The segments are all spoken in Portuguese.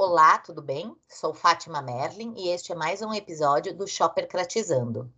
Olá, tudo bem? Sou Fátima Merlin e este é mais um episódio do Shoppercratizando.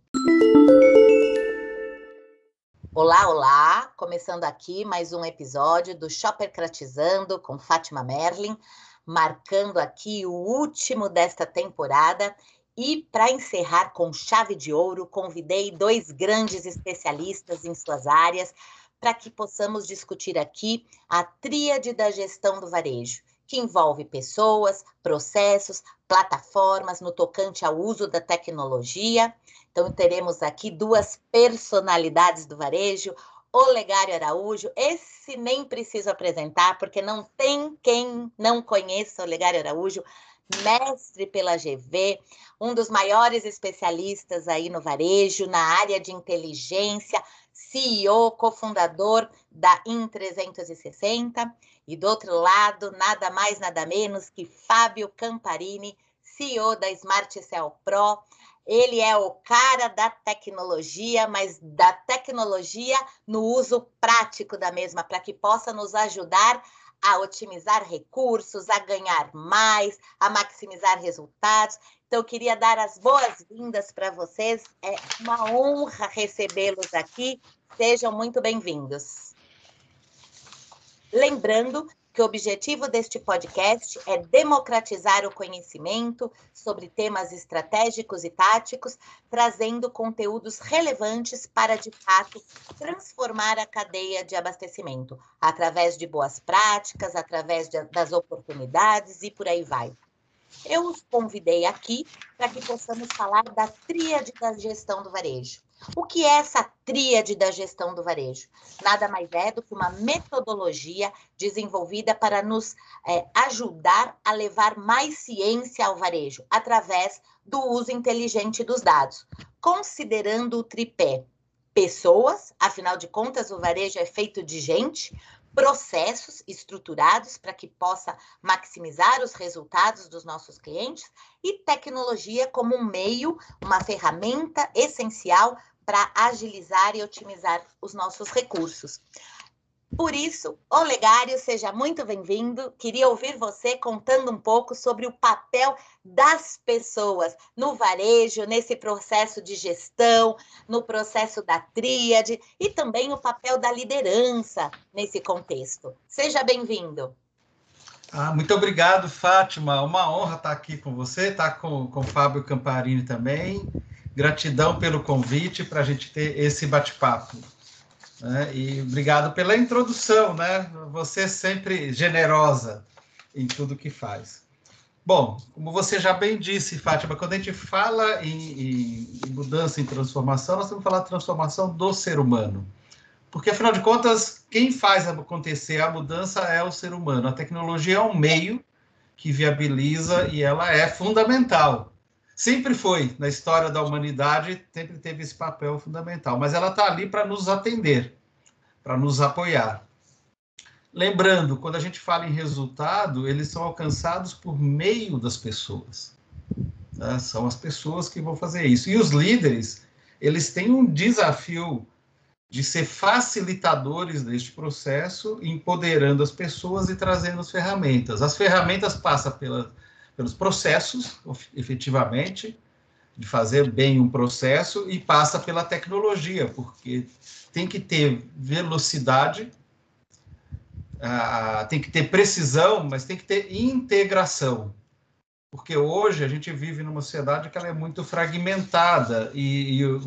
Olá, olá! Começando aqui mais um episódio do Shoppercratizando com Fátima Merlin, marcando aqui o último desta temporada. E para encerrar com chave de ouro, convidei dois grandes especialistas em suas áreas para que possamos discutir aqui a tríade da gestão do varejo que envolve pessoas, processos, plataformas no tocante ao uso da tecnologia. Então, teremos aqui duas personalidades do varejo, Olegário Araújo, esse nem preciso apresentar, porque não tem quem não conheça Olegário Araújo, mestre pela GV, um dos maiores especialistas aí no varejo, na área de inteligência, CEO, cofundador da IN360. E do outro lado, nada mais, nada menos que Fábio Camparini, CEO da Smart Cell Pro. Ele é o cara da tecnologia, mas da tecnologia no uso prático da mesma, para que possa nos ajudar a otimizar recursos, a ganhar mais, a maximizar resultados. Então, eu queria dar as boas-vindas para vocês. É uma honra recebê-los aqui. Sejam muito bem-vindos. Lembrando que o objetivo deste podcast é democratizar o conhecimento sobre temas estratégicos e táticos, trazendo conteúdos relevantes para, de fato, transformar a cadeia de abastecimento, através de boas práticas, através de, das oportunidades e por aí vai. Eu os convidei aqui para que possamos falar da tríade da gestão do varejo. O que é essa tríade da gestão do varejo? Nada mais é do que uma metodologia desenvolvida para nos é, ajudar a levar mais ciência ao varejo através do uso inteligente dos dados, considerando o tripé pessoas, afinal de contas, o varejo é feito de gente, processos estruturados para que possa maximizar os resultados dos nossos clientes e tecnologia como um meio, uma ferramenta essencial para agilizar e otimizar os nossos recursos. Por isso, Olegário, seja muito bem-vindo. Queria ouvir você contando um pouco sobre o papel das pessoas no varejo, nesse processo de gestão, no processo da tríade e também o papel da liderança nesse contexto. Seja bem-vindo. Ah, muito obrigado, Fátima. Uma honra estar aqui com você, estar com, com o Fábio Camparini também. Gratidão pelo convite para a gente ter esse bate-papo. Né? E obrigado pela introdução, né? Você é sempre generosa em tudo que faz. Bom, como você já bem disse, Fátima, quando a gente fala em, em, mudança, em transformação, nós temos que falar de transformação do ser humano. Porque, afinal de contas, quem faz acontecer a mudança é o ser humano. A tecnologia é um meio que viabiliza e ela é fundamental. Sempre foi, na história da humanidade, sempre teve esse papel fundamental, mas ela está ali para nos atender, para nos apoiar. Lembrando, quando a gente fala em resultado, eles são alcançados por meio das pessoas. Né? São as pessoas que vão fazer isso. E os líderes, eles têm um desafio de ser facilitadores deste processo, empoderando as pessoas e trazendo as ferramentas. As ferramentas passam pela, pelos processos, efetivamente, de fazer bem um processo, e passa pela tecnologia, porque tem que ter velocidade, ah, tem que ter precisão, mas tem que ter integração. Porque hoje a gente vive numa sociedade que ela é muito fragmentada e, e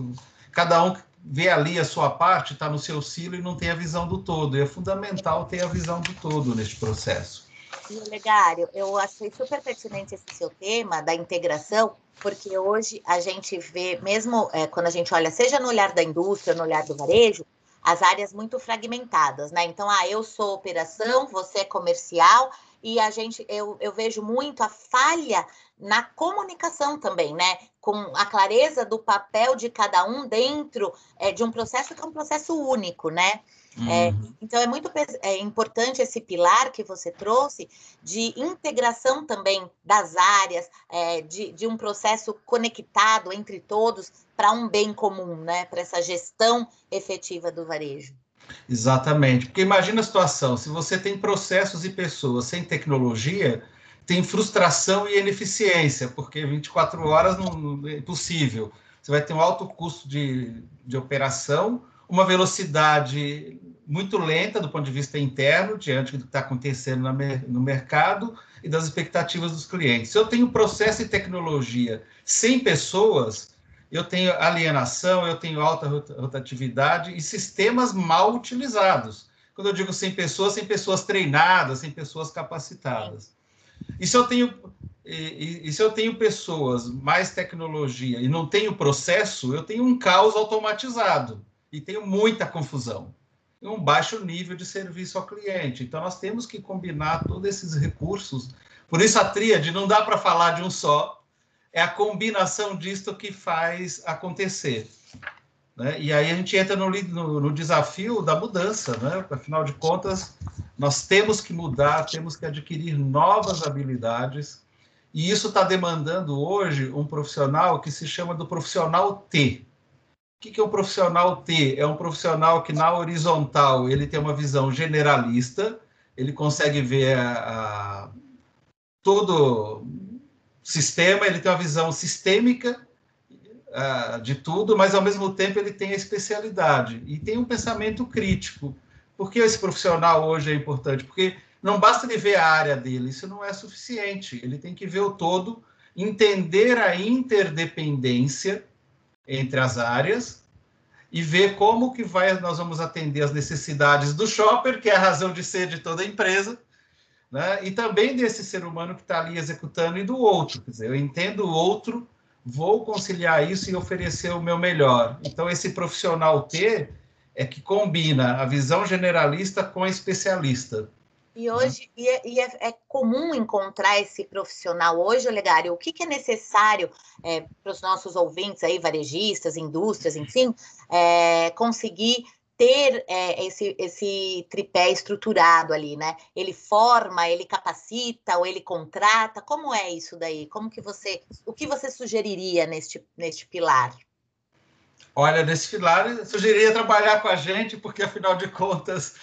cada um vê ali a sua parte, está no seu silo e não tem a visão do todo. E é fundamental ter a visão do todo neste processo. Legário, eu achei super pertinente esse seu tema da integração, porque hoje a gente vê, mesmo é, quando a gente olha, seja no olhar da indústria, no olhar do varejo, as áreas muito fragmentadas, né? Então, ah, eu sou operação, você é comercial, e a gente, eu, eu vejo muito a falha na comunicação também, né? Com a clareza do papel de cada um dentro é, de um processo que é um processo único, né? É, uhum. então é muito é importante esse pilar que você trouxe de integração também das áreas, é, de, de um processo conectado entre todos para um bem comum, né? Para essa gestão efetiva do varejo. Exatamente, porque imagina a situação: se você tem processos e pessoas sem tecnologia, tem frustração e ineficiência, porque 24 horas não, não é impossível. Você vai ter um alto custo de, de operação, uma velocidade muito lenta do ponto de vista interno, diante do que está acontecendo no mercado e das expectativas dos clientes. Se eu tenho processo e tecnologia sem pessoas, eu tenho alienação, eu tenho alta rotatividade e sistemas mal utilizados. Quando eu digo sem pessoas, sem pessoas treinadas, sem pessoas capacitadas. E se eu tenho e, e, se eu tenho pessoas, mais tecnologia e não tenho processo, eu tenho um caos automatizado e tenho muita confusão e um baixo nível de serviço ao cliente. Então, nós temos que combinar todos esses recursos. Por isso, a tríade não dá para falar de um só, é a combinação disto que faz acontecer. Né? E aí a gente entra no, no, no, desafio da mudança, né? afinal de contas, nós temos que mudar, temos que adquirir novas habilidades, e isso está demandando hoje um profissional que se chama do profissional T. Que, que é um profissional T? É um profissional que, na horizontal, ele tem uma visão generalista, ele consegue ver a, a todo sistema, ele tem uma visão sistêmica uh, de tudo, mas ao mesmo tempo ele tem a especialidade e tem um pensamento crítico. Por que esse profissional hoje é importante? Porque não basta ele ver a área dele, isso não é suficiente. Ele tem que ver o todo, entender a interdependência entre as áreas e ver como que vai, nós vamos atender as necessidades do shopper, que é a razão de ser de toda a empresa, né? e também desse ser humano que está ali executando e do outro. Quer dizer, eu entendo o outro, vou conciliar isso e oferecer o meu melhor. Então, esse profissional T é que combina a visão generalista com a especialista. E hoje e é, e é, é, comum encontrar esse profissional hoje, Olegário. O que, que é necessário é, para os nossos ouvintes aí, varejistas, indústrias, enfim, é, conseguir ter é, esse, esse tripé estruturado ali, né? Ele forma, ele capacita ou ele contrata. Como é isso daí? Como que você, o que você sugeriria neste, neste pilar? Olha, nesse pilar, eu sugeriria trabalhar com a gente, porque afinal de contas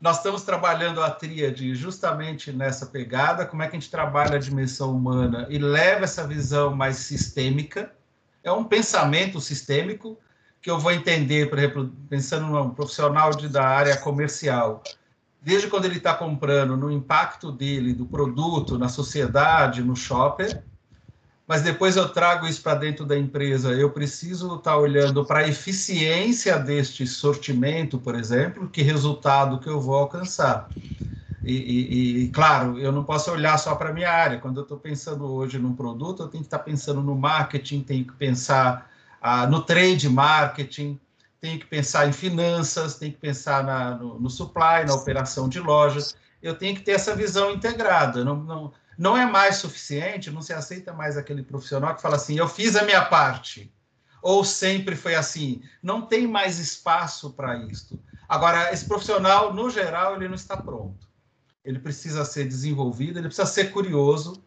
nós estamos trabalhando a tríade justamente nessa pegada, como é que a gente trabalha a dimensão humana e leva essa visão mais sistêmica. É um pensamento sistêmico, que eu vou entender, por exemplo, pensando num profissional de, da área comercial, desde quando ele está comprando, no impacto dele, do produto, na sociedade, no shopper, mas depois eu trago isso para dentro da empresa. Eu preciso estar tá olhando para a eficiência deste sortimento, por exemplo, que resultado que eu vou alcançar. E, e, e claro, eu não posso olhar só para a minha área. Quando eu estou pensando hoje num produto, eu tenho que estar tá pensando no marketing, tenho que pensar ah, no trade marketing, tem que pensar em finanças, tem que pensar na, no, no, supply, na operação de lojas. Eu tenho que ter essa visão integrada. Não, não, não é mais suficiente, não se aceita mais aquele profissional que fala assim: eu fiz a minha parte. Ou sempre foi assim. Não tem mais espaço para isso. Agora, esse profissional, no geral, ele não está pronto. Ele precisa ser desenvolvido, ele precisa ser curioso,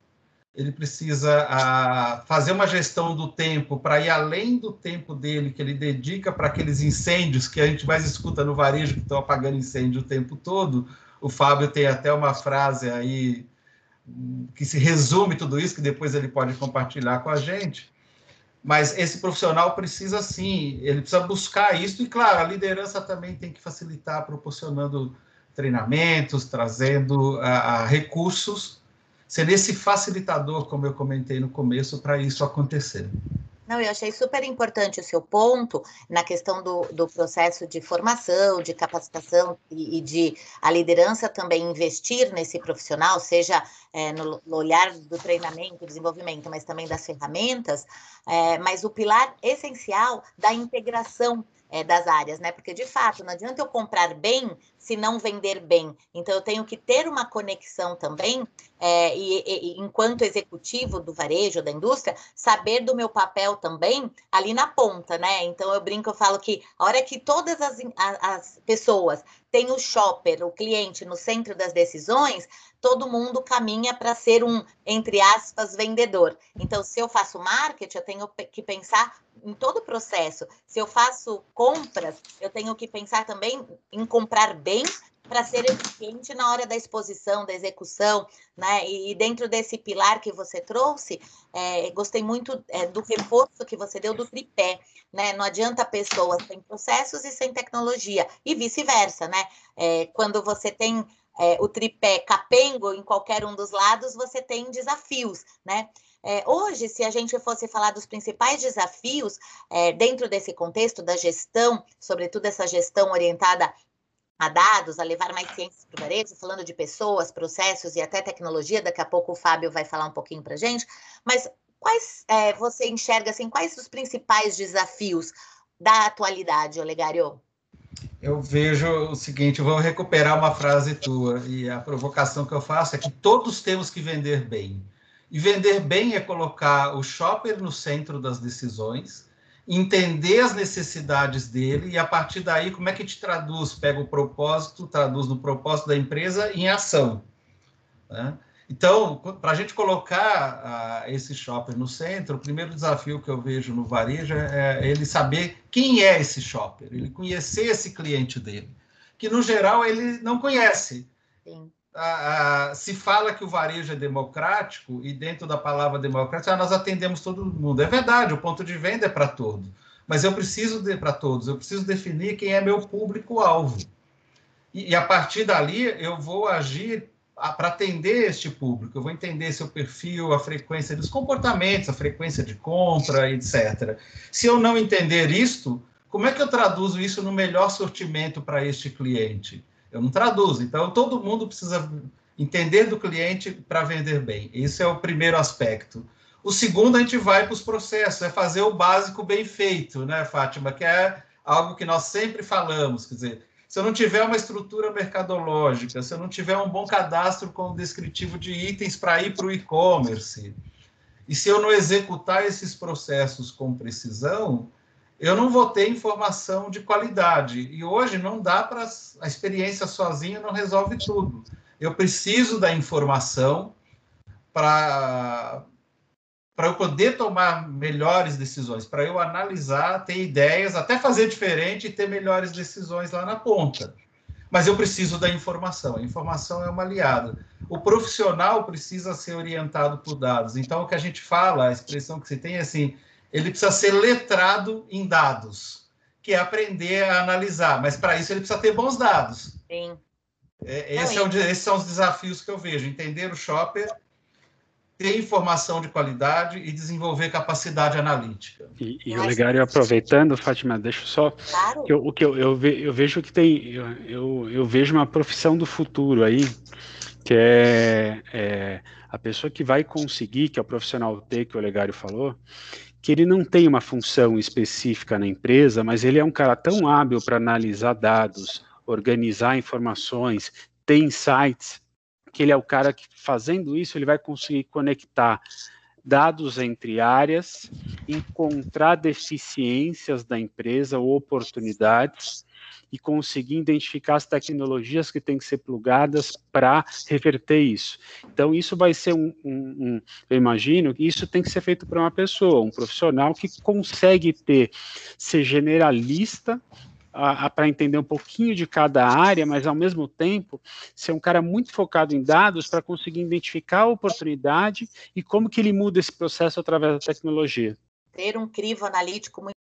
ele precisa a, ah, fazer uma gestão do tempo para ir além do tempo dele que ele dedica para aqueles incêndios que a gente mais escuta no varejo que estão apagando incêndio o tempo todo. O Fábio tem até uma frase aí que se resume tudo isso que depois ele pode compartilhar com a gente. Mas esse profissional precisa sim, ele precisa buscar isso e claro, a liderança também tem que facilitar proporcionando treinamentos, trazendo a, a recursos ser esse facilitador, como eu comentei no começo, para isso acontecer. Não, eu achei super importante o seu ponto na questão do, do processo de formação, de capacitação e, e, de a liderança também investir nesse profissional, seja é, no, no, olhar do treinamento, desenvolvimento, mas também das ferramentas, é, mas o pilar essencial da integração é, das áreas, né? Porque de fato não adianta eu comprar bem se não vender bem. Então eu tenho que ter uma conexão também, é, e, e, enquanto executivo do varejo, da indústria, saber do meu papel também ali na ponta, né? Então eu brinco, eu falo que a hora que todas as, as pessoas têm o shopper, o cliente no centro das decisões, todo mundo caminha para ser um, entre aspas, vendedor. Então, se eu faço marketing, eu tenho que pensar em todo o processo. Se eu faço compras, eu tenho que pensar também em comprar bem para ser eficiente na hora da exposição, da execução, né? E, dentro desse pilar que você trouxe, é, gostei muito é, do reforço que você deu do tripé, né? Não adianta pessoas sem processos e sem tecnologia, e vice-versa, né? É, quando você tem é, o tripé capengo em qualquer um dos lados, você tem desafios, né? É, hoje, se a gente fosse falar dos principais desafios é, dentro desse contexto da gestão, sobretudo essa gestão orientada a dados, a levar mais ciências para o varejo, falando de pessoas, processos e até tecnologia, daqui a pouco o Fábio vai falar um pouquinho para gente, mas quais é, você enxerga, assim, quais os principais desafios da atualidade, Olegário? Eu vejo o seguinte, vou recuperar uma frase tua, e a provocação que eu faço é que todos temos que vender bem. E vender bem é colocar o shopper no centro das decisões, entender as necessidades dele e a partir daí como é que te traduz, pega o propósito, traduz no propósito da empresa em ação. Né? Então, para a gente colocar uh, esse shopper no centro, o primeiro desafio que eu vejo no varejo é, é ele saber quem é esse shopper, ele conhecer esse cliente dele, que no geral ele não conhece. Sim. Uh, uh, se fala que o varejo é democrático, e dentro da palavra democrático, nós atendemos todo mundo. É verdade, o ponto de venda é para todos. Mas eu preciso de para todos, eu preciso definir quem é meu público-alvo. E, e a partir dali eu vou agir para atender este público, eu vou entender seu perfil, a frequência dos comportamentos, a frequência de compra, etc. Se eu não entender isto, como é que eu traduzo isso no melhor sortimento para este cliente? Eu não traduzo. Então, todo mundo precisa entender do cliente para vender bem. Esse é o primeiro aspecto. O segundo, a gente vai para os processos, é fazer o básico bem feito, né, Fátima? Que é algo que nós sempre falamos, quer dizer, se eu não tiver uma estrutura mercadológica, se eu não tiver um bom cadastro com descritivo de itens para ir para o e-commerce, e se eu não executar esses processos com precisão, eu não vou ter informação de qualidade. E hoje não dá para. A experiência sozinha não resolve tudo. Eu preciso da informação para para eu poder tomar melhores decisões, para eu analisar, ter ideias, até fazer diferente e ter melhores decisões lá na ponta. Mas eu preciso da informação. A informação é uma aliada. O profissional precisa ser orientado por dados. Então, o que a gente fala, a expressão que se tem é assim: ele precisa ser letrado em dados, que é aprender a analisar. Mas para isso ele precisa ter bons dados. Sim. É, esse é esses são os desafios que eu vejo: entender o shopper ter informação de qualidade e desenvolver capacidade analítica. E, e o Legário, aproveitando, Fátima, deixa só. Claro. Eu, o que eu, eu, ve, eu, vejo que tem. Eu, eu, eu, vejo uma profissão do futuro aí, que é, é, a pessoa que vai conseguir, que é o profissional T que o Legário falou, que ele não tem uma função específica na empresa, mas ele é um cara tão hábil para analisar dados, organizar informações, ter insights que ele é o cara que, fazendo isso, ele vai conseguir conectar dados entre áreas, encontrar deficiências da empresa ou oportunidades e conseguir identificar as tecnologias que têm que ser plugadas para reverter isso. Então, isso vai ser um, um, um, eu imagino que isso tem que ser feito para uma pessoa, um profissional que consegue ter, ser generalista para entender um pouquinho de cada área, mas ao mesmo tempo ser um cara muito focado em dados para conseguir identificar a oportunidade e como que ele muda esse processo através da tecnologia. Ter um crivo analítico muito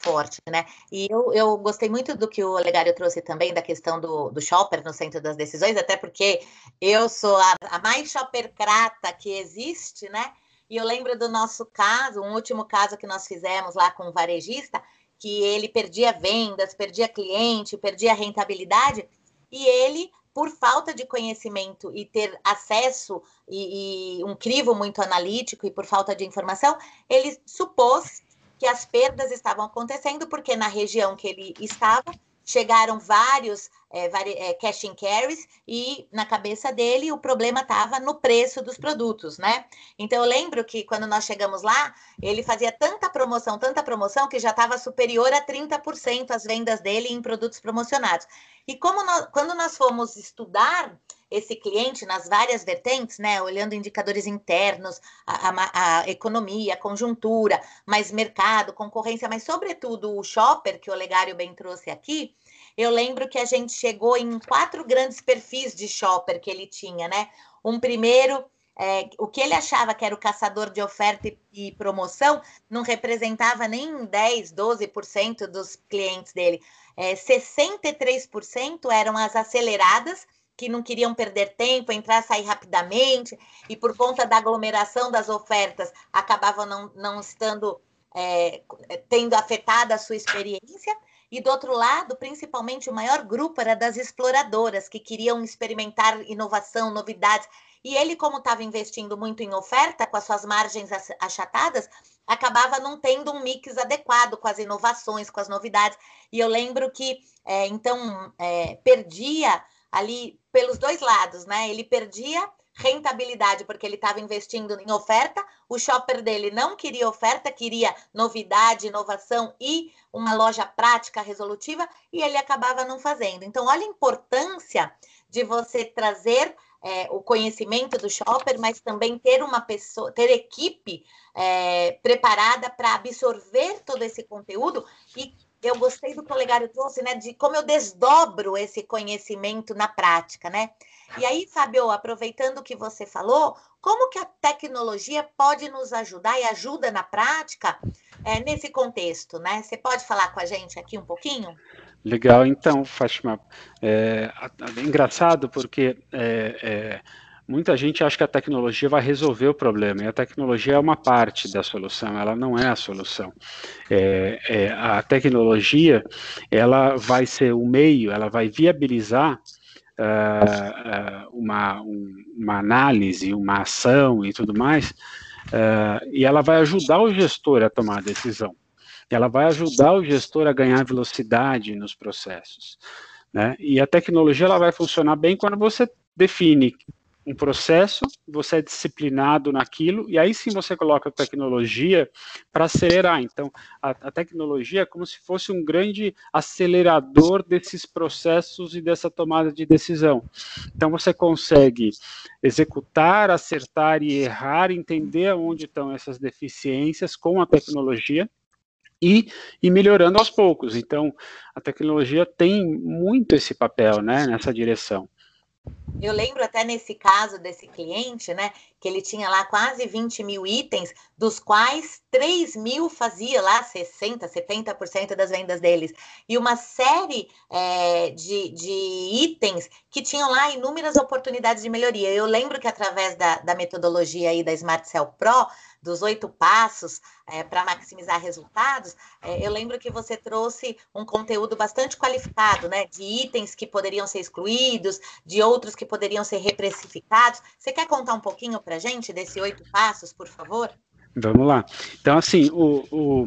forte, né? E eu, eu gostei muito do que o Legário trouxe também, da questão do, do shopper no centro das decisões, até porque eu sou a, a mais shoppercrata que existe, né? E eu lembro do nosso caso, um último caso que nós fizemos lá com o varejista, que ele perdia vendas, perdia cliente, perdia rentabilidade, e ele, por falta de conhecimento e ter acesso e, e um crivo muito analítico e por falta de informação, ele supôs que as perdas estavam acontecendo porque na região que ele estava chegaram vários é, é, cash and carries e na cabeça dele o problema estava no preço dos produtos, né? Então eu lembro que quando nós chegamos lá, ele fazia tanta promoção, tanta promoção que já estava superior a 30% as vendas dele em produtos promocionados. E como nós, quando nós fomos estudar esse cliente nas várias vertentes, né, olhando indicadores internos, a, a, a, economia, a conjuntura, mais mercado, concorrência, mas sobretudo o shopper que o Olegário bem trouxe aqui, eu lembro que a gente chegou em quatro grandes perfis de shopper que ele tinha, né? Um primeiro, é, o que ele achava que era o caçador de oferta e, promoção, não representava nem 10, 12% dos clientes dele. É, 63% eram as aceleradas, que não queriam perder tempo, entrar, sair rapidamente, e por conta da aglomeração das ofertas, acabavam não, não estando é, tendo afetado a sua experiência. E do outro lado, principalmente, o maior grupo era das exploradoras, que queriam experimentar inovação, novidades. E ele, como estava investindo muito em oferta, com as suas margens achatadas, acabava não tendo um mix adequado com as inovações, com as novidades. E eu lembro que, é, então, é, perdia ali pelos dois lados, né? Ele perdia rentabilidade porque ele estava investindo em oferta, o shopper dele não queria oferta, queria novidade, inovação e uma loja prática resolutiva e ele acabava não fazendo. Então, olha a importância de você trazer é, o conhecimento do shopper, mas também ter uma pessoa, ter equipe é, preparada para absorver todo esse conteúdo e eu gostei do que o Legário trouxe, né? De como eu desdobro esse conhecimento na prática, né? E aí, Fábio, aproveitando o que você falou, como que a tecnologia pode nos ajudar e ajuda na prática é, nesse contexto, né? Você pode falar com a gente aqui um pouquinho? Legal, então, Fátima, é, é engraçado porque é, é Muita gente acha que a tecnologia vai resolver o problema, e a tecnologia é uma parte da solução, ela não é a solução. É, é, a tecnologia, ela vai ser o meio, ela vai viabilizar uh, uma, um, uma análise, uma ação e tudo mais, uh, e ela vai ajudar o gestor a tomar a decisão. Ela vai ajudar o gestor a ganhar velocidade nos processos. Né? E a tecnologia ela vai funcionar bem quando você define um processo, você é disciplinado naquilo, e aí sim você coloca a tecnologia para acelerar. Então, a, a, tecnologia é como se fosse um grande acelerador desses processos e dessa tomada de decisão. Então, você consegue executar, acertar e errar, entender onde estão essas deficiências com a tecnologia. E, e melhorando aos poucos. Então, a tecnologia tem muito esse papel né, nessa direção. Eu lembro até nesse caso desse cliente, né, que ele tinha lá quase 20 mil itens, dos quais 3 mil fazia lá 60%, 70% das vendas deles. E uma série é, de, de itens que tinham lá inúmeras oportunidades de melhoria. Eu lembro que através da, da metodologia aí da Smart Cell Pro, dos oito passos é, para maximizar resultados, é, eu lembro que você trouxe um conteúdo bastante qualificado, né? De itens que poderiam ser excluídos, de outros que poderiam ser reprecificados. Você quer contar um pouquinho para gente desse oito passos, por favor? Vamos lá. Então, assim, o, o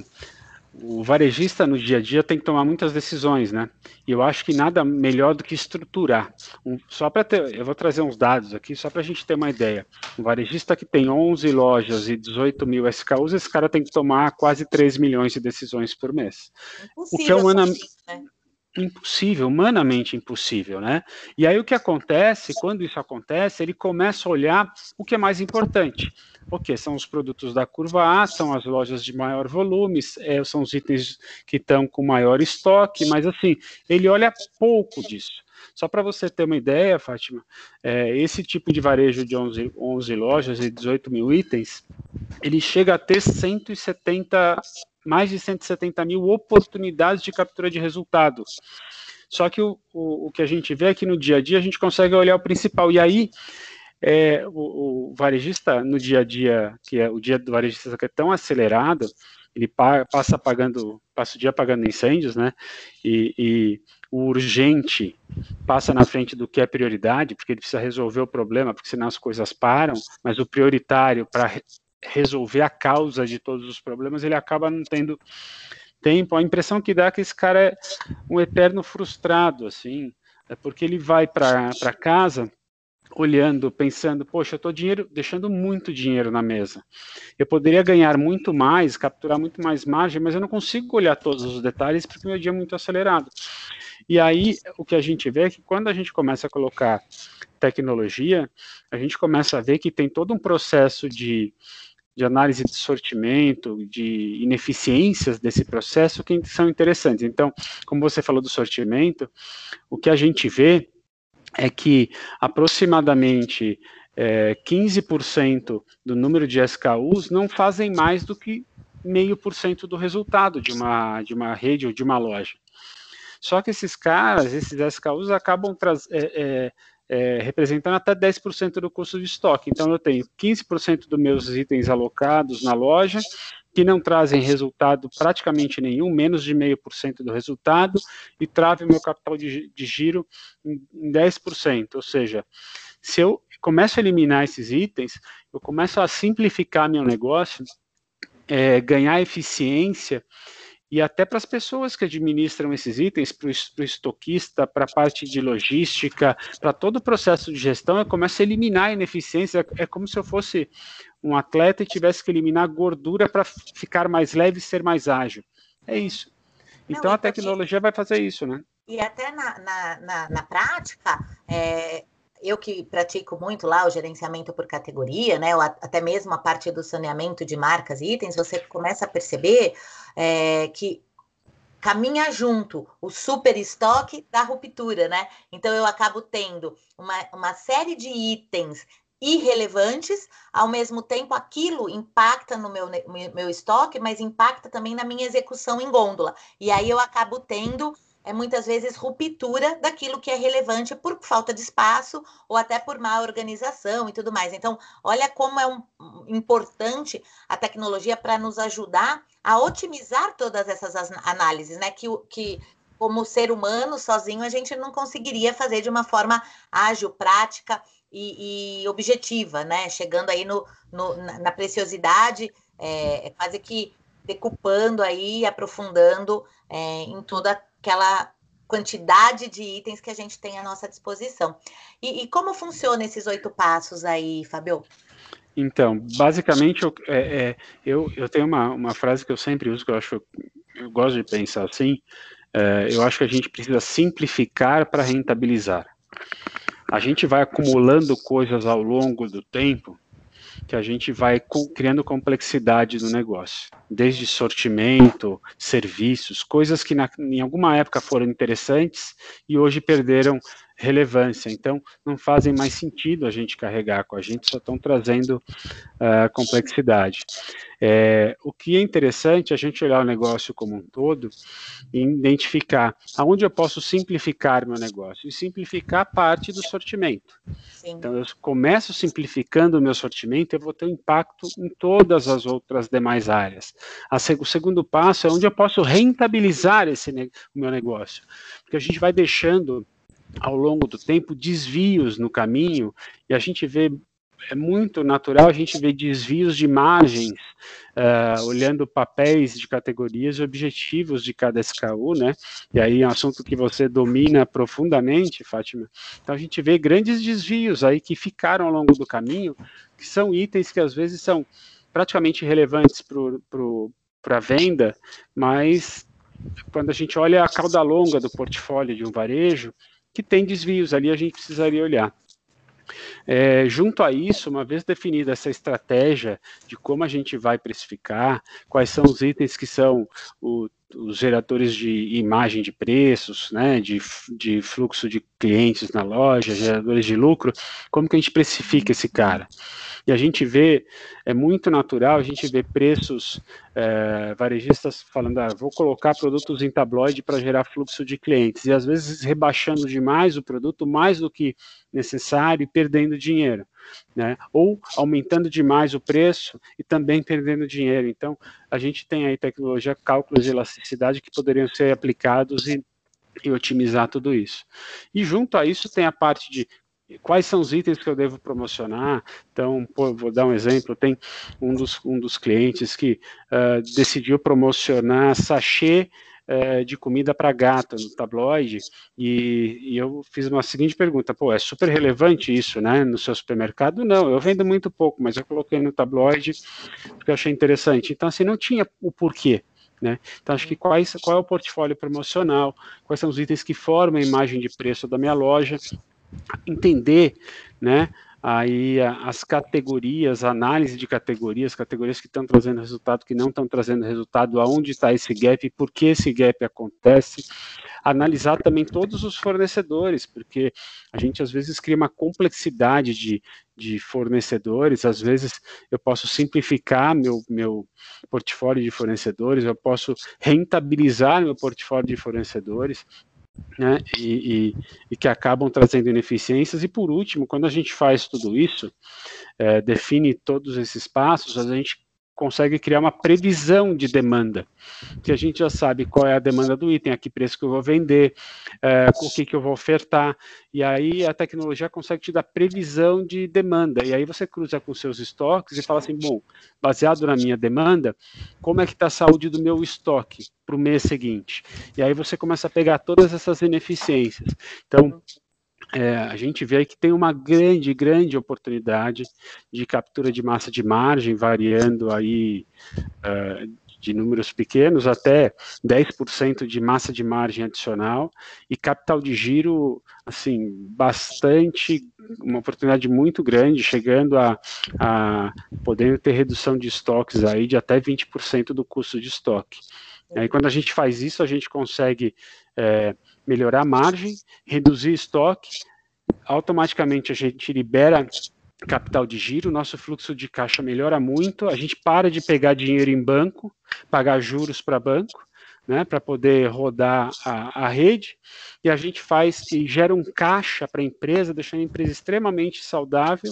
o varejista no dia a dia tem que tomar muitas decisões, né? E eu acho que nada melhor do que estruturar. Um, só para ter, eu vou trazer uns dados aqui só para a gente ter uma ideia. Um varejista que tem 11 lojas e 18 mil SKUs, esse cara tem que tomar quase 3 milhões de decisões por mês. Impossível, o que é humanamente né? impossível, humanamente impossível, né? E aí o que acontece, quando isso acontece, ele começa a olhar o que é mais importante porque são os produtos da curva A, são as lojas de maior volume, é, são os itens que estão com maior estoque, mas assim, ele olha pouco disso. Só para você ter uma ideia, Fátima, é, esse tipo de varejo de 11, 11 lojas e 18 mil itens, ele chega a ter 170, mais de 170 mil oportunidades de captura de resultados. Só que o, o, o que a gente vê aqui no dia a dia, a gente consegue olhar o principal. E aí, é, o, o, varejista no dia a dia, que é o dia do varejista que é tão acelerado, ele pa, passa pagando, passa o dia pagando incêndios, né? E, e, o urgente passa na frente do que é prioridade, porque ele precisa resolver o problema, porque senão as coisas param, mas o prioritário para re, resolver a causa de todos os problemas, ele acaba não tendo tempo. A impressão que dá é que esse cara é um eterno frustrado, assim, é porque ele vai para casa olhando, pensando, poxa, eu estou dinheiro, deixando muito dinheiro na mesa. Eu poderia ganhar muito mais, capturar muito mais margem, mas eu não consigo olhar todos os detalhes porque meu dia é muito acelerado. E aí o que a gente vê é que quando a gente começa a colocar tecnologia, a gente começa a ver que tem todo um processo de, de análise de sortimento, de ineficiências desse processo que são interessantes. Então, como você falou do sortimento, o que a gente vê é que aproximadamente é, 15% do número de SKUs não fazem mais do que meio por cento do resultado de uma, de uma rede ou de uma loja. Só que esses caras, esses SKUs, acabam é, é, é, representando até 10% do custo de estoque. Então, eu tenho 15% dos meus itens alocados na loja, que não trazem resultado praticamente nenhum, menos de meio por cento do resultado, e trave o meu capital de, de giro em, em 10%. Ou seja, se eu começo a eliminar esses itens, eu começo a simplificar meu negócio, é, ganhar eficiência e até para as pessoas que administram esses itens, para o estoquista, para a parte de logística, para todo o processo de gestão, eu começo a eliminar a ineficiência. É como se eu fosse um atleta e tivesse que eliminar gordura para ficar mais leve e ser mais ágil. É isso. Então Não, a tecnologia vai fazer isso, né? E até na, na, na, na prática, é, eu que pratico muito lá o gerenciamento por categoria, né? Até mesmo a parte do saneamento de marcas e itens, você começa a perceber é, que caminha junto o super estoque da ruptura, né? Então eu acabo tendo uma, uma série de itens irrelevantes, ao mesmo tempo aquilo impacta no meu, meu estoque, mas impacta também na minha execução em gôndola. E aí eu acabo tendo é muitas vezes ruptura daquilo que é relevante por falta de espaço ou até por má organização e tudo mais. Então, olha como é um, importante a tecnologia para nos ajudar a otimizar todas essas análises, né? Que, que como ser humano sozinho a gente não conseguiria fazer de uma forma ágil, prática e, e objetiva, né? Chegando aí no, no na preciosidade, é, é, quase que decupando aí, aprofundando é, em toda aquela quantidade de itens que a gente tem à nossa disposição. E, e como funciona esses oito passos aí, Fabio? Então, basicamente, eu, é, é, eu, eu tenho uma, uma frase que eu sempre uso, que eu acho, eu gosto de pensar assim, é, eu acho que a gente precisa simplificar para rentabilizar. A gente vai acumulando coisas ao longo do tempo que a gente vai criando complexidade no negócio, desde sortimento, serviços, coisas que na, em alguma época foram interessantes e hoje perderam relevância. Então, não fazem mais sentido a gente carregar com a gente, só estão trazendo uh, complexidade. É, o que é interessante é a gente olhar o negócio como um todo e identificar aonde eu posso simplificar meu negócio. E simplificar parte do sortimento. Sim. Então, eu começo simplificando o meu sortimento, eu vou ter um impacto em todas as outras demais áreas. A, o segundo passo é onde eu posso rentabilizar esse o meu negócio. Porque a gente vai deixando ao longo do tempo desvios no caminho e a gente vê é muito natural a gente ver desvios de margens, uh, olhando papéis de categorias e objetivos de cada SKU, né? E aí é um assunto que você domina profundamente, Fátima. Então a gente vê grandes desvios aí que ficaram ao longo do caminho, que são itens que às vezes são praticamente relevantes para a venda, mas quando a gente olha a cauda longa do portfólio de um varejo, que tem desvios ali, a gente precisaria olhar. É, junto a isso, uma vez definida essa estratégia de como a gente vai precificar, quais são os itens que são o, os geradores de imagem de preços, né, de, de fluxo de clientes na loja, geradores de lucro, como que a gente precifica esse cara? E a gente vê, é muito natural, a gente vê preços é, varejistas falando, ah, vou colocar produtos em tabloide para gerar fluxo de clientes, e às vezes rebaixando demais o produto, mais do que necessário, e perdendo dinheiro. Né? Ou aumentando demais o preço e também perdendo dinheiro. Então, a gente tem aí tecnologia, cálculos de elasticidade que poderiam ser aplicados e, e otimizar tudo isso. E junto a isso tem a parte de quais são os itens que eu devo promocionar. Então, pô, vou dar um exemplo, tem um dos, um dos clientes que uh, decidiu promocionar sachê é, de comida para gato no tabloide, e, e, eu fiz uma seguinte pergunta: pô, é super relevante isso, né? No seu supermercado? Não, eu vendo muito pouco, mas eu coloquei no tabloide porque eu achei interessante. Então, assim, não tinha o porquê. Né? Então, acho que quais, qual é o portfólio promocional, quais são os itens que formam a imagem de preço da minha loja, entender né, aí as categorias, análise de categorias, categorias que estão trazendo resultado, que não estão trazendo resultado, aonde está esse gap, por que esse gap acontece, analisar também todos os fornecedores, porque a gente às vezes cria uma complexidade de, de fornecedores, às vezes eu posso simplificar meu, meu portfólio de fornecedores, eu posso rentabilizar meu portfólio de fornecedores, né, e, e, e, que acabam trazendo ineficiências. E por último, quando a gente faz tudo isso, é, define todos esses passos, a gente consegue criar uma previsão de demanda, que a gente já sabe qual é a demanda do item, a que preço que eu vou vender, é, o que, que eu vou ofertar, e aí a tecnologia consegue te dar previsão de demanda, e aí você cruza com seus estoques e fala assim, bom, baseado na minha demanda, como é que está a saúde do meu estoque para o mês seguinte? E aí você começa a pegar todas essas ineficiências. Então, é, a gente vê que tem uma grande, grande oportunidade de captura de massa de margem, variando aí uh, de números pequenos até 10% de massa de margem adicional e capital de giro, assim, bastante, uma oportunidade muito grande, chegando a, a podendo ter redução de estoques aí de até 20% do custo de estoque. Aí quando a gente faz isso, a gente consegue é, melhorar a margem, reduzir estoque, automaticamente a gente libera capital de giro, nosso fluxo de caixa melhora muito, a gente para de pegar dinheiro em banco, pagar juros para banco, né, para poder rodar a, a, rede, e a gente faz e gera um caixa para a empresa, deixando a empresa extremamente saudável,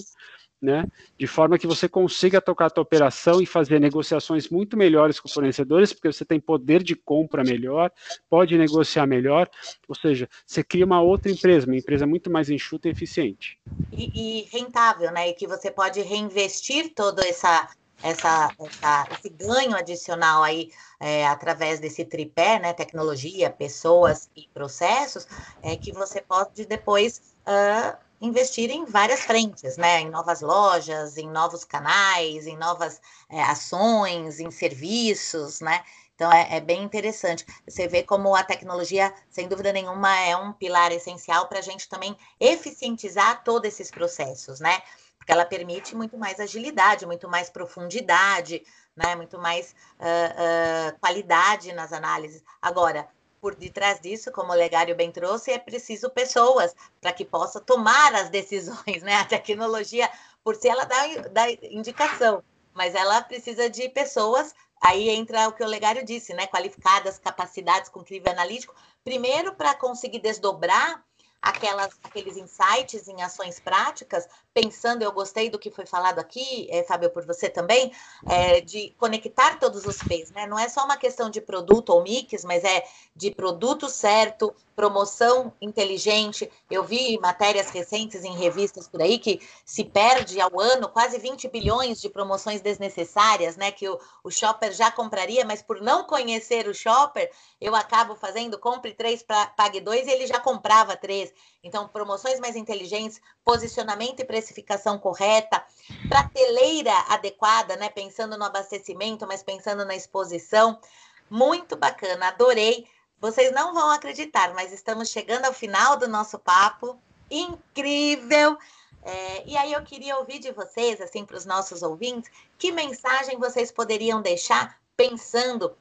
né, de forma que você consiga tocar a tua operação e fazer negociações muito melhores com fornecedores, porque você tem poder de compra melhor, pode negociar melhor, ou seja, você cria uma outra empresa, uma empresa muito mais enxuta e eficiente. E, e rentável, né? E que você pode reinvestir todo essa, essa, essa esse ganho adicional aí é, através desse tripé, né? Tecnologia, pessoas e processos, é que você pode depois uh, investir em várias frentes, né? Em novas lojas, em novos canais, em novas é, ações, em serviços, né? Então é, é, bem interessante. Você vê como a tecnologia, sem dúvida nenhuma, é um pilar essencial para a gente também eficientizar todos esses processos, né? Porque ela permite muito mais agilidade, muito mais profundidade, né? Muito mais uh, uh, qualidade nas análises. Agora, por detrás disso, como o Legário bem trouxe, é preciso pessoas para que possa tomar as decisões, né? A tecnologia, por si, ela dá, dá indicação, mas ela precisa de pessoas. Aí entra o que o Legário disse, né? Qualificadas, capacidades com crivo analítico, primeiro para conseguir desdobrar aquelas, aqueles insights em ações práticas, pensando, eu gostei do que foi falado aqui, é, Fábio, por você também, é, de conectar todos os P's, né? Não é só uma questão de produto ou mix, mas é de produto certo, promoção inteligente. Eu vi matérias recentes em revistas por aí que se perde ao ano quase 20 bilhões de promoções desnecessárias, né? Que o, o shopper já compraria, mas por não conhecer o shopper, eu acabo fazendo compre três, pague dois, e ele já comprava três. Então, promoções mais inteligentes, posicionamento e precificação correta, prateleira adequada, né? Pensando no abastecimento, mas pensando na exposição. Muito bacana, adorei. Vocês não vão acreditar, mas estamos chegando ao final do nosso papo. Incrível! É, e aí eu queria ouvir de vocês, assim, para os nossos ouvintes, que mensagem vocês poderiam deixar pensando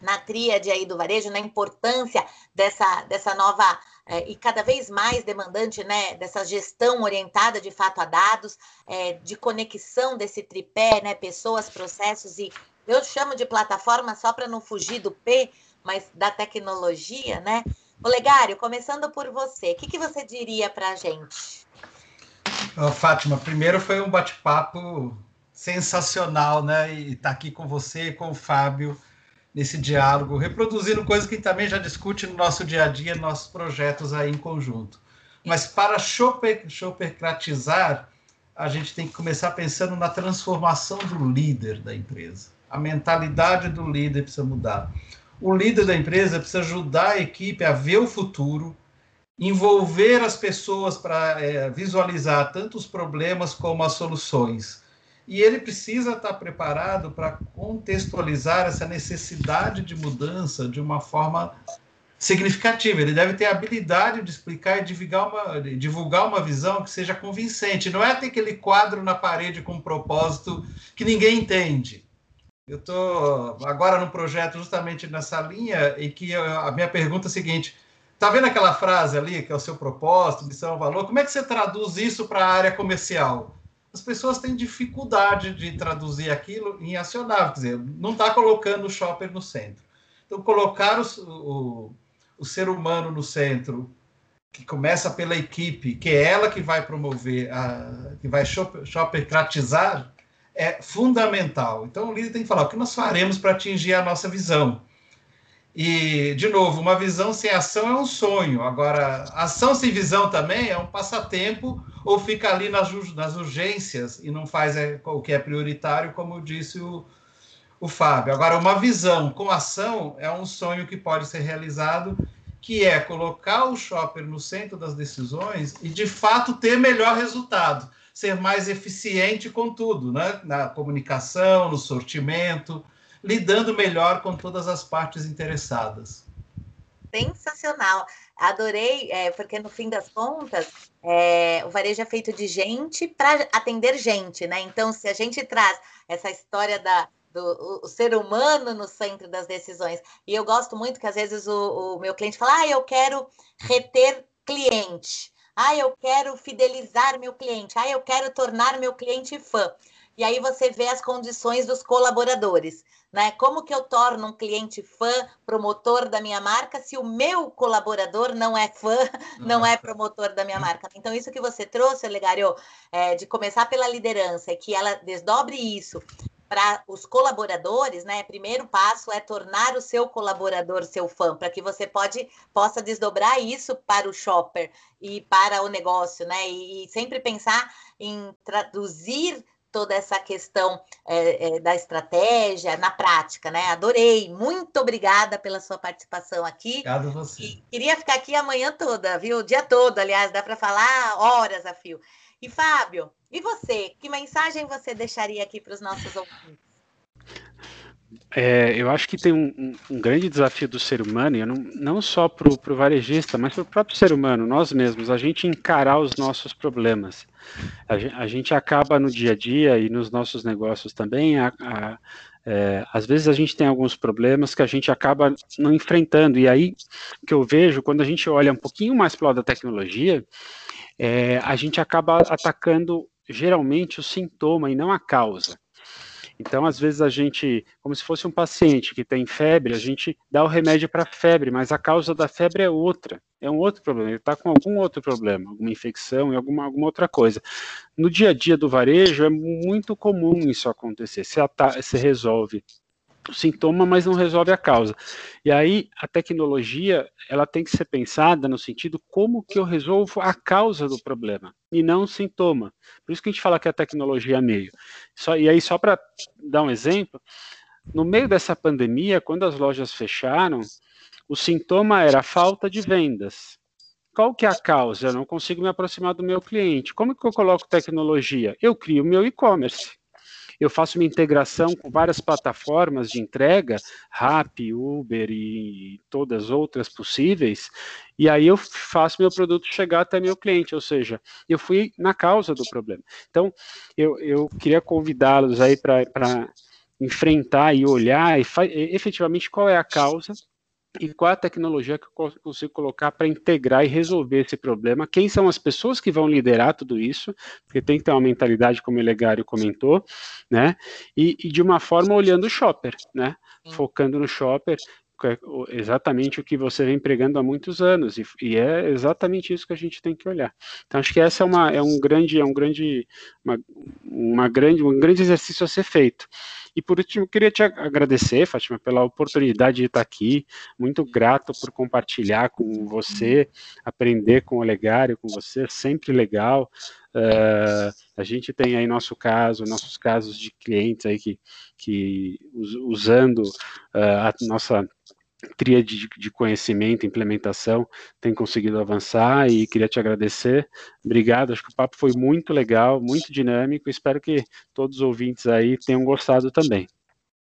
na tríade aí do varejo, na importância dessa, dessa nova é, e cada vez mais demandante, né, dessa gestão orientada de fato a dados, é, de conexão desse tripé, né, pessoas, processos e eu chamo de plataforma só para não fugir do P, mas da tecnologia, né? Olegário, começando por você, o que, que você diria para a gente? Oh, Fátima, primeiro foi um bate-papo sensacional, né? E estar tá aqui com você e com o Fábio nesse diálogo, reproduzindo coisas que também já discute no nosso dia a dia, nossos projetos aí em conjunto. Mas para shoppercratizar, a gente tem que começar pensando na transformação do líder da empresa. A mentalidade do líder precisa mudar. o líder da empresa precisa ajudar a equipe a ver o futuro, envolver as pessoas para é, visualizar tanto os problemas como as soluções. E ele precisa estar preparado para contextualizar essa necessidade de mudança de uma forma significativa. Ele deve ter a habilidade de explicar e divulgar uma, divulgar uma visão que seja convincente. Não é ter aquele quadro na parede com um propósito que ninguém entende. Eu estou agora no projeto justamente nessa linha e que a minha pergunta é a seguinte: Está vendo aquela frase ali, que é o seu propósito, missão, valor? Como é que você traduz isso para a área comercial? As pessoas têm dificuldade de traduzir aquilo em acionável, quer dizer, não está colocando o shopper no centro. Então, colocar o, o, o ser humano no centro, que começa pela equipe, que é ela que vai promover, a, que vai shoppercratizar, é fundamental. Então, o líder tem que falar o que nós faremos para atingir a nossa visão. E, de novo, uma visão sem ação é um sonho. Agora, ação sem visão também é um passatempo ou fica ali nas, nas urgências e não faz é, o que é prioritário, como disse o, o Fábio. Agora, uma visão com ação é um sonho que pode ser realizado, que é colocar o shopper no centro das decisões e, de fato, ter melhor resultado, ser mais eficiente com tudo, né? na comunicação, no sortimento, lidando melhor com todas as partes interessadas. Sensacional. Adorei, é, porque no fim das contas, é, o varejo é feito de gente para atender gente, né? Então, se a gente traz essa história da, do o ser humano no centro das decisões, e eu gosto muito que às vezes o, o meu cliente fala, ah, eu quero reter cliente, ah, eu quero fidelizar meu cliente, ah, eu quero tornar meu cliente fã. E aí você vê as condições dos colaboradores né? Como que eu torno um cliente fã, promotor da minha marca, se o meu colaborador não é fã, não é promotor da minha marca? Então, isso que você trouxe, Legário, é, de começar pela liderança, é que ela desdobre isso para os colaboradores, né? Primeiro passo é tornar o seu colaborador seu fã, para que você pode, possa desdobrar isso para o shopper e para o negócio, né? E, e sempre pensar em traduzir toda essa questão é, é, da estratégia na prática, né? Adorei. Muito obrigada pela sua participação aqui. Obrigado a você. E queria ficar aqui a manhã toda, viu? O dia todo, aliás, dá para falar horas a fio. E Fábio, e você? Que mensagem você deixaria aqui para os nossos ouvintes? É, eu acho que tem um, um, grande desafio do ser humano, e não, não só para o varejista, mas para o próprio ser humano, nós mesmos, a gente encarar os nossos problemas. A, a gente acaba no dia a dia e nos nossos negócios também, a, a, é, às vezes a gente tem alguns problemas que a gente acaba não enfrentando, e aí que eu vejo, quando a gente olha um pouquinho mais para o lado da tecnologia, é, a gente acaba atacando geralmente o sintoma e não a causa. Então, às vezes, a gente, como se fosse um paciente que tem febre, a gente dá o remédio para febre, mas a causa da febre é outra, é um outro problema, ele está com algum outro problema, alguma infecção e alguma, alguma outra coisa. No dia a dia do varejo, é muito comum isso acontecer. Você, você resolve o sintoma, mas não resolve a causa. E aí a tecnologia ela tem que ser pensada no sentido como que eu resolvo a causa do problema e não o sintoma. Por isso que a gente fala que a tecnologia é meio. Só, e aí só para dar um exemplo, no meio dessa pandemia, quando as lojas fecharam, o sintoma era a falta de vendas. Qual que é a causa? Eu não consigo me aproximar do meu cliente. Como que eu coloco tecnologia? Eu crio meu e-commerce eu faço uma integração com várias plataformas de entrega, Rappi, Uber e todas outras possíveis, e aí eu faço meu produto chegar até meu cliente, ou seja, eu fui na causa do problema. Então, eu, eu queria convidá-los aí para enfrentar e olhar e efetivamente qual é a causa e qual a tecnologia que eu consigo colocar para integrar e resolver esse problema, quem são as pessoas que vão liderar tudo isso, porque tem que ter uma mentalidade, como o Legário comentou, né, e, e de uma forma olhando o shopper, né, focando no shopper, é exatamente o que você vem pregando há muitos anos, e, e, é exatamente isso que a gente tem que olhar. Então, acho que essa é, uma, é um grande, é um grande, uma, uma grande, um grande exercício a ser feito. E por último, queria te agradecer, Fátima, pela oportunidade de estar aqui. Muito grato por compartilhar com você, aprender com o Legário, com você, sempre legal. Uh, a gente tem aí nosso caso, nossos casos de clientes aí que, que usando uh, a nossa tríade de conhecimento, implementação, tem conseguido avançar e queria te agradecer. Obrigado, acho que o papo foi muito legal, muito dinâmico. Espero que todos os ouvintes aí tenham gostado também.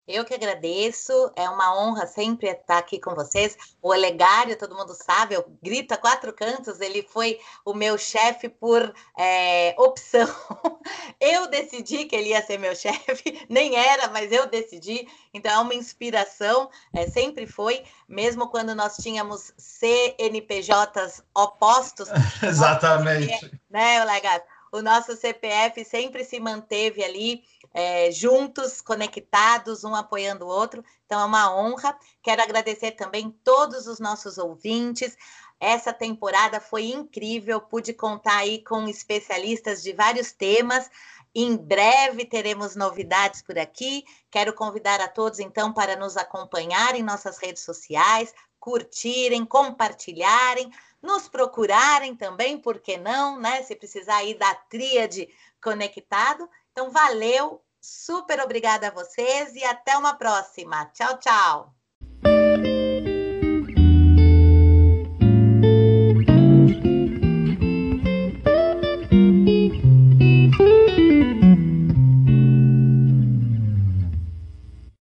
Eu que agradeço, é uma honra sempre estar aqui com vocês. O Olegário, todo mundo sabe, eu grito a quatro cantos, ele foi o meu chefe por é, opção. Eu decidi que ele ia ser meu chefe, nem era, mas eu decidi. Então é uma inspiração, é, sempre foi, mesmo quando nós tínhamos CNPJs opostos. Exatamente. né, Olegário? O nosso CPF sempre se manteve ali é, juntos, conectados, um apoiando o outro. Então é uma honra. Quero agradecer também todos os nossos ouvintes. Essa temporada foi incrível, pude contar aí com especialistas de vários temas. Em breve teremos novidades por aqui. Quero convidar a todos, então, para nos acompanhar em nossas redes sociais, curtirem, compartilharem, nos procurarem também, por que não, né? Se precisar aí da tríade conectado. Então, valeu, super obrigada a vocês e até uma próxima. Tchau, tchau.